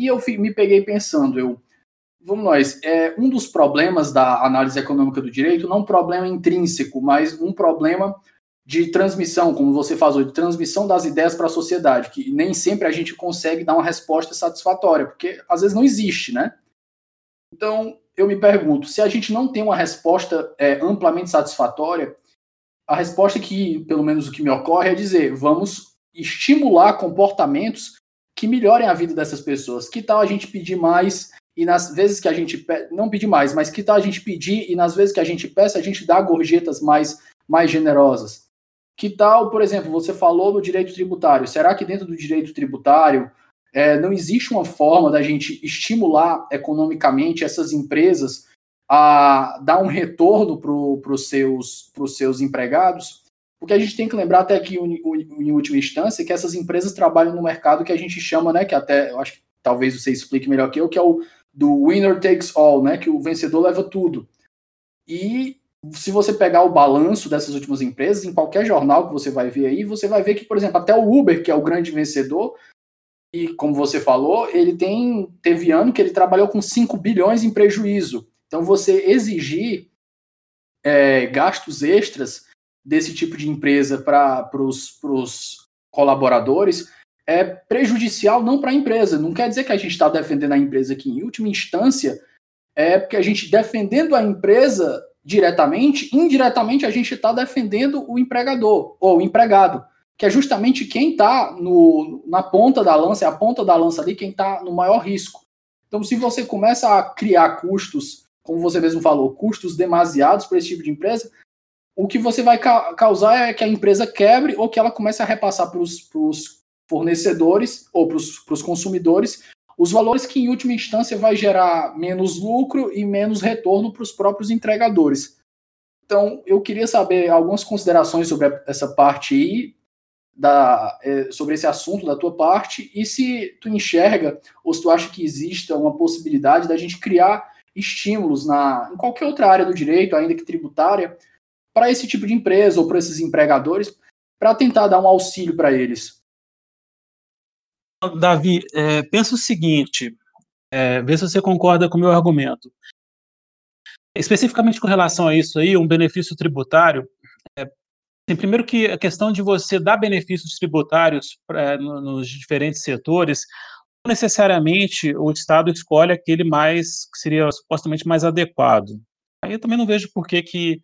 E eu me peguei pensando, eu, vamos nós, é, um dos problemas da análise econômica do direito, não um problema intrínseco, mas um problema de transmissão, como você falou, de transmissão das ideias para a sociedade, que nem sempre a gente consegue dar uma resposta satisfatória, porque às vezes não existe, né? Então, eu me pergunto, se a gente não tem uma resposta é, amplamente satisfatória, a resposta que, pelo menos o que me ocorre, é dizer, vamos estimular comportamentos que melhorem a vida dessas pessoas. Que tal a gente pedir mais e nas vezes que a gente não pedir mais, mas que tal a gente pedir e nas vezes que a gente peça a gente dá gorjetas mais mais generosas? Que tal, por exemplo, você falou no direito tributário? Será que dentro do direito tributário é, não existe uma forma da gente estimular economicamente essas empresas a dar um retorno para os seus, seus empregados? Porque a gente tem que lembrar até que, em última instância, que essas empresas trabalham no mercado que a gente chama, né, que até, eu acho que talvez você explique melhor que eu, que é o do winner takes all, né, que o vencedor leva tudo. E se você pegar o balanço dessas últimas empresas, em qualquer jornal que você vai ver aí, você vai ver que, por exemplo, até o Uber, que é o grande vencedor, e como você falou, ele tem teve ano que ele trabalhou com 5 bilhões em prejuízo. Então, você exigir é, gastos extras desse tipo de empresa para os colaboradores é prejudicial não para a empresa. Não quer dizer que a gente está defendendo a empresa aqui. Em última instância, é porque a gente defendendo a empresa diretamente, indiretamente a gente está defendendo o empregador ou o empregado, que é justamente quem está na ponta da lança, é a ponta da lança ali quem está no maior risco. Então, se você começa a criar custos, como você mesmo falou, custos demasiados para esse tipo de empresa, o que você vai ca causar é que a empresa quebre ou que ela comece a repassar para os fornecedores ou para os consumidores os valores que, em última instância, vai gerar menos lucro e menos retorno para os próprios entregadores. Então, eu queria saber algumas considerações sobre essa parte aí, da, é, sobre esse assunto da tua parte, e se tu enxerga ou se tu acha que exista uma possibilidade da gente criar estímulos na, em qualquer outra área do direito, ainda que tributária, para esse tipo de empresa ou para esses empregadores, para tentar dar um auxílio para eles. Davi, é, pensa o seguinte, é, vê se você concorda com o meu argumento. Especificamente com relação a isso aí, um benefício tributário, primeiro que a questão de você dar benefícios tributários é, nos diferentes setores, não necessariamente o Estado escolhe aquele mais, que seria supostamente mais adequado. Aí eu também não vejo por que, que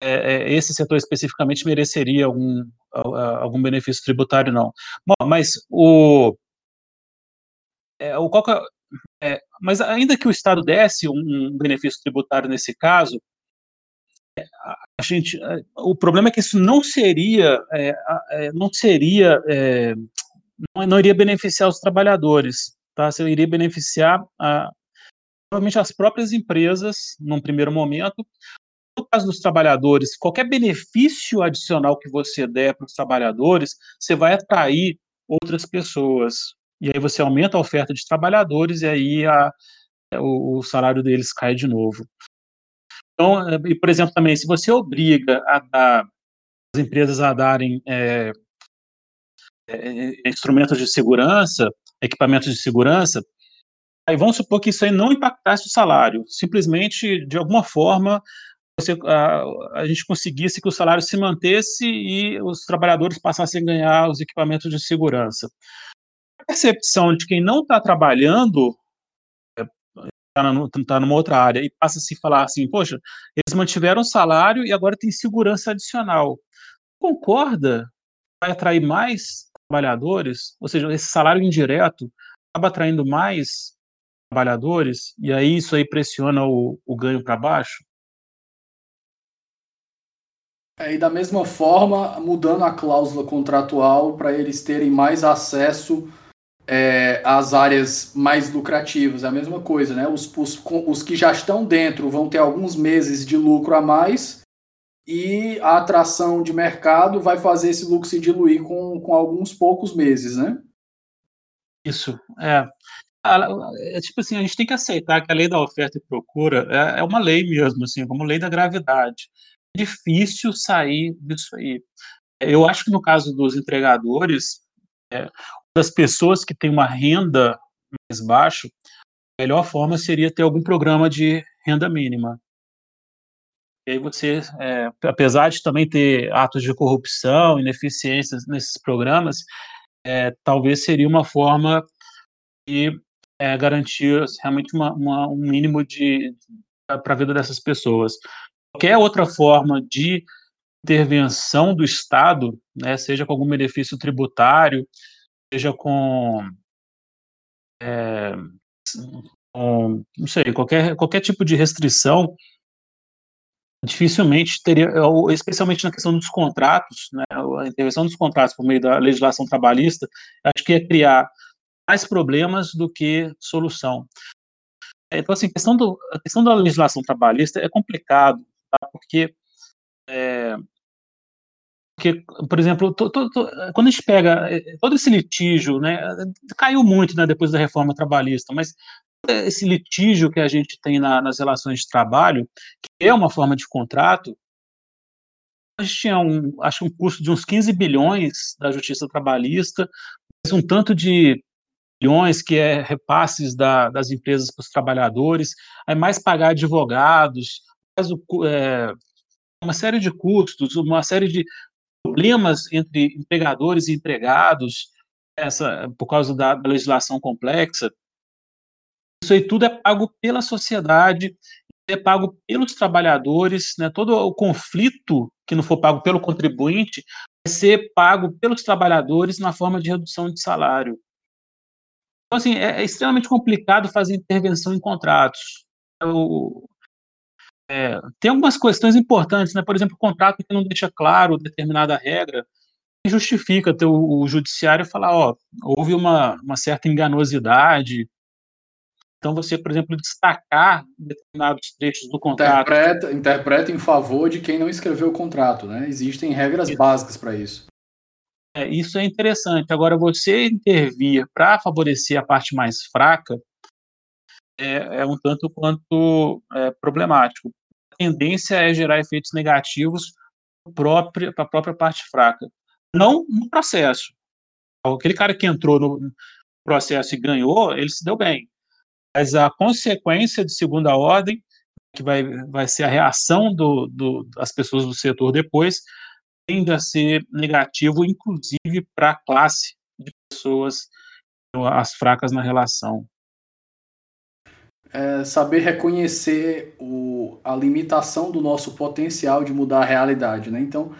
é, esse setor especificamente mereceria algum, algum benefício tributário, não. Bom, mas o, é, o qual é, mas ainda que o Estado desse um, benefício tributário nesse caso, a gente, é, o problema é que isso não seria, é, não seria, é, não, não, iria beneficiar os trabalhadores, tá? Você iria beneficiar a, provavelmente as próprias empresas, num primeiro momento. No caso dos trabalhadores, qualquer benefício adicional que você der para os trabalhadores, você vai atrair outras pessoas e aí você aumenta a oferta de trabalhadores e aí a, o, o salário deles cai de novo. Então, eh, e, por exemplo, também, se você obriga a dar, as empresas a darem é, é, instrumentos de segurança, equipamentos de segurança, aí vamos supor que isso aí não impactasse o salário, simplesmente, de alguma forma, você, a, a, gente conseguisse que o salário se mantesse e os trabalhadores passassem a ganhar os equipamentos de segurança. Percepção de quem não está trabalhando está tá numa outra área e passa a se falar assim, poxa, eles mantiveram o salário e agora tem segurança adicional. Concorda? Vai atrair mais trabalhadores? Ou seja, esse salário indireto acaba atraindo mais trabalhadores e aí isso aí pressiona o, o ganho para baixo? É, e da mesma forma, mudando a cláusula contratual para eles terem mais acesso é, as áreas mais lucrativas. É a mesma coisa, né? Os, os, os que já estão dentro vão ter alguns meses de lucro a mais e a atração de mercado vai fazer esse lucro se diluir com, com alguns poucos meses, né? Isso, é. É tipo assim, a gente tem que aceitar que a lei da oferta e procura é, é uma lei mesmo, assim, como lei da gravidade. É difícil sair disso aí. Eu acho que no caso dos entregadores, é, das pessoas que têm uma renda mais baixa, a melhor forma seria ter algum programa de renda mínima. E aí você, é, apesar de também ter atos de corrupção, ineficiências nesses programas, é, talvez seria uma forma de é, garantir realmente uma, uma, um mínimo de para a vida dessas pessoas. Qualquer outra forma de intervenção do Estado, né, seja com algum benefício tributário, seja com, é, com não sei, qualquer, qualquer tipo de restrição, dificilmente teria, especialmente na questão dos contratos, né, a intervenção dos contratos por meio da legislação trabalhista, acho que ia criar mais problemas do que solução. É, então, assim, questão, do, a questão da legislação trabalhista é complicado, tá? porque é, porque, por exemplo, to, to, to, quando a gente pega eh, todo esse litígio, né, caiu muito né, depois da reforma trabalhista, mas esse litígio que a gente tem na, nas relações de trabalho, que é uma forma de contrato, a gente tinha um, acho um custo de uns 15 bilhões da justiça trabalhista, um tanto de bilhões que é repasses da, das empresas para os trabalhadores, aí mais pagar advogados, mais o, é, uma série de custos, uma série de problemas entre empregadores e empregados, essa, por causa da, legislação complexa, isso aí tudo é pago pela sociedade, é pago pelos trabalhadores, né? todo o conflito que não for pago pelo contribuinte vai ser pago pelos trabalhadores na forma de redução de salário. Então, assim, é, é extremamente complicado fazer intervenção em contratos. O, é, tem algumas questões importantes, né? Por exemplo, o contrato que não deixa claro determinada regra justifica ter o, o judiciário falar, ó, houve uma, uma certa enganosidade. Então, você, por exemplo, destacar determinados trechos do contrato. Interpreta, interpreta em favor de quem não escreveu o contrato, né? Existem regras isso. básicas para isso. É, isso é interessante. Agora, você intervir para favorecer a parte mais fraca, é, é um tanto quanto é, problemático. A tendência é gerar efeitos negativos para a própria parte fraca, não no processo. Aquele cara que entrou no processo e ganhou, ele se deu bem. Mas a consequência de segunda ordem, que vai, vai ser a reação do, do, das pessoas do setor depois, tende a ser negativo, inclusive para a classe de pessoas, as fracas na relação é saber reconhecer o, a limitação do nosso potencial de mudar a realidade, né? Então,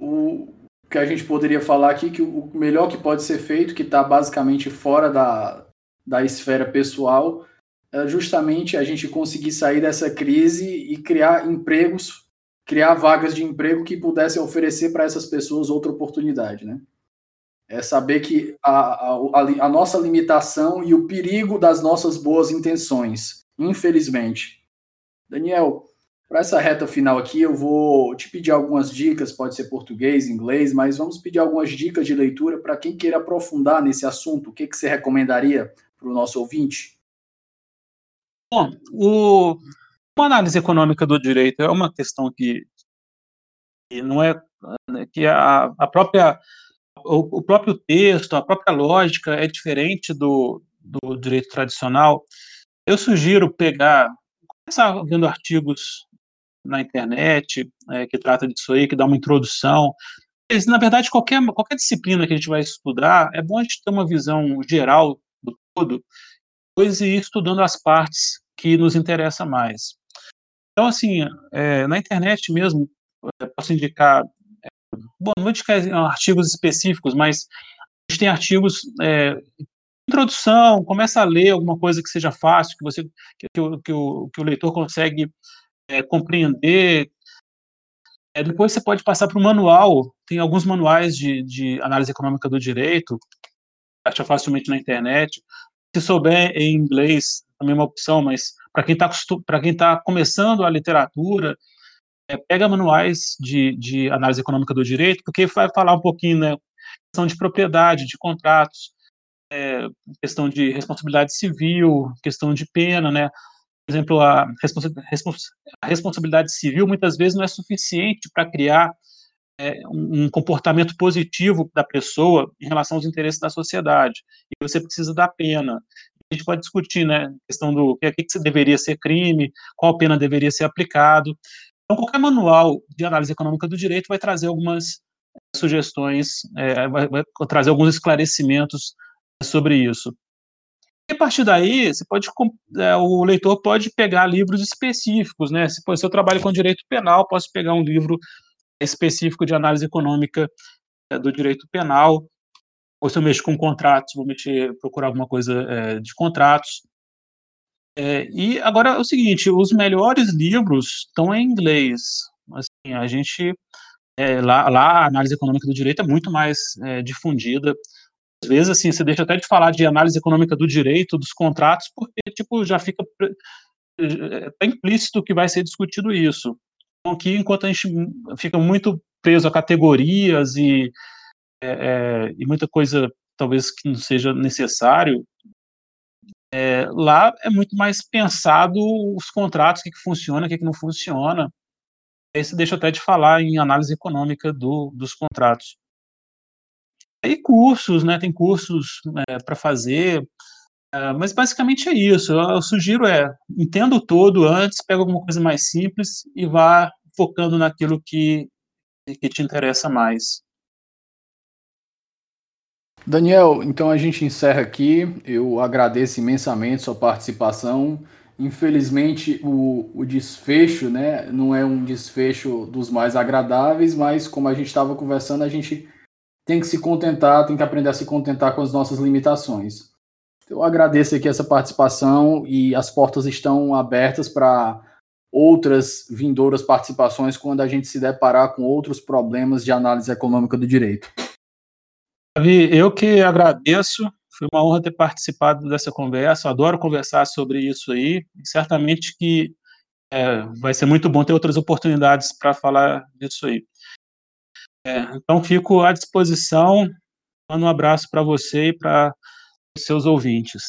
o que a gente poderia falar aqui que o melhor que pode ser feito, que está basicamente fora da, da esfera pessoal, é justamente a gente conseguir sair dessa crise e criar empregos, criar vagas de emprego que pudessem oferecer para essas pessoas outra oportunidade, né? É saber que a, a, a, nossa limitação e o perigo das nossas boas intenções, infelizmente. Daniel, para essa reta final aqui, eu vou te pedir algumas dicas, pode ser português, inglês, mas vamos pedir algumas dicas de leitura para quem queira aprofundar nesse assunto. O que, que você recomendaria para o nosso ouvinte? Bom, o, uma análise econômica do direito é uma questão que, que não é que a, a própria o, próprio texto, a própria lógica é diferente do, do direito tradicional. Eu sugiro pegar, começar vendo artigos na internet é, que trata disso aí, que dá uma introdução. Na verdade, qualquer, qualquer disciplina que a gente vai estudar, é bom a gente ter uma visão geral do todo, depois ir estudando as partes que nos interessa mais. Então, assim, é, na internet mesmo, posso indicar bom, não vou indicar artigos específicos, mas a gente tem artigos é, introdução, começa a ler alguma coisa que seja fácil, que você que, que, o, que, o, que o leitor consegue é, compreender. É, depois você pode passar para o manual, tem alguns manuais de, de análise econômica do direito, acha facilmente na internet. Se souber em inglês, também é uma opção, mas para quem está tá começando a literatura, pega manuais de, de análise econômica do direito, porque vai falar um pouquinho, né, questão de propriedade, de contratos, é, questão de responsabilidade civil, questão de pena, né, por exemplo, a, a responsabilidade civil muitas vezes não é suficiente para criar é, um comportamento positivo da pessoa em relação aos interesses da sociedade. E você precisa da pena. A gente pode discutir, né, questão do que, que deveria ser crime, qual pena deveria ser aplicado. Então, qualquer manual de análise econômica do direito vai trazer algumas é, sugestões, é, vai, vai, trazer alguns esclarecimentos sobre isso. E a partir daí, você pode, é, o leitor pode pegar livros específicos, né? Se, se eu trabalho com direito penal, posso pegar um livro específico de análise econômica é, do direito penal, ou se eu mexo com contratos, vou mexer, procurar alguma coisa de contratos. É, e agora é o seguinte, os melhores livros estão em inglês. Assim, a gente é, lá, lá, a análise econômica do direito é muito mais é, difundida. Às vezes, assim, você deixa até de falar de análise econômica do direito, dos contratos, porque, tipo, já fica é, implícito que vai ser discutido isso. Então, aqui, enquanto a gente fica muito preso a categorias e, é, é, e muita coisa talvez que não seja necessário, é, lá é muito mais pensado os contratos, o que, que funciona, o que, que não funciona. Você deixa até de falar em análise econômica do, dos contratos. E cursos, né? Tem cursos é, para fazer, é, mas basicamente é isso. Eu, eu sugiro é entenda o todo antes, pega alguma coisa mais simples e vá focando naquilo que, que te interessa mais. Daniel, então a gente encerra aqui. Eu agradeço imensamente sua participação. Infelizmente, o, o desfecho né, não é um desfecho dos mais agradáveis, mas como a gente estava conversando, a gente tem que se contentar, tem que aprender a se contentar com as nossas limitações. Eu agradeço aqui essa participação e as portas estão abertas para outras vindouras participações quando a gente se deparar com outros problemas de análise econômica do direito. Davi, eu que agradeço, foi uma honra ter participado dessa conversa, adoro conversar sobre isso aí, certamente que é, vai ser muito bom ter outras oportunidades para falar disso aí. É, então, fico à disposição, mando um abraço para você e para seus ouvintes.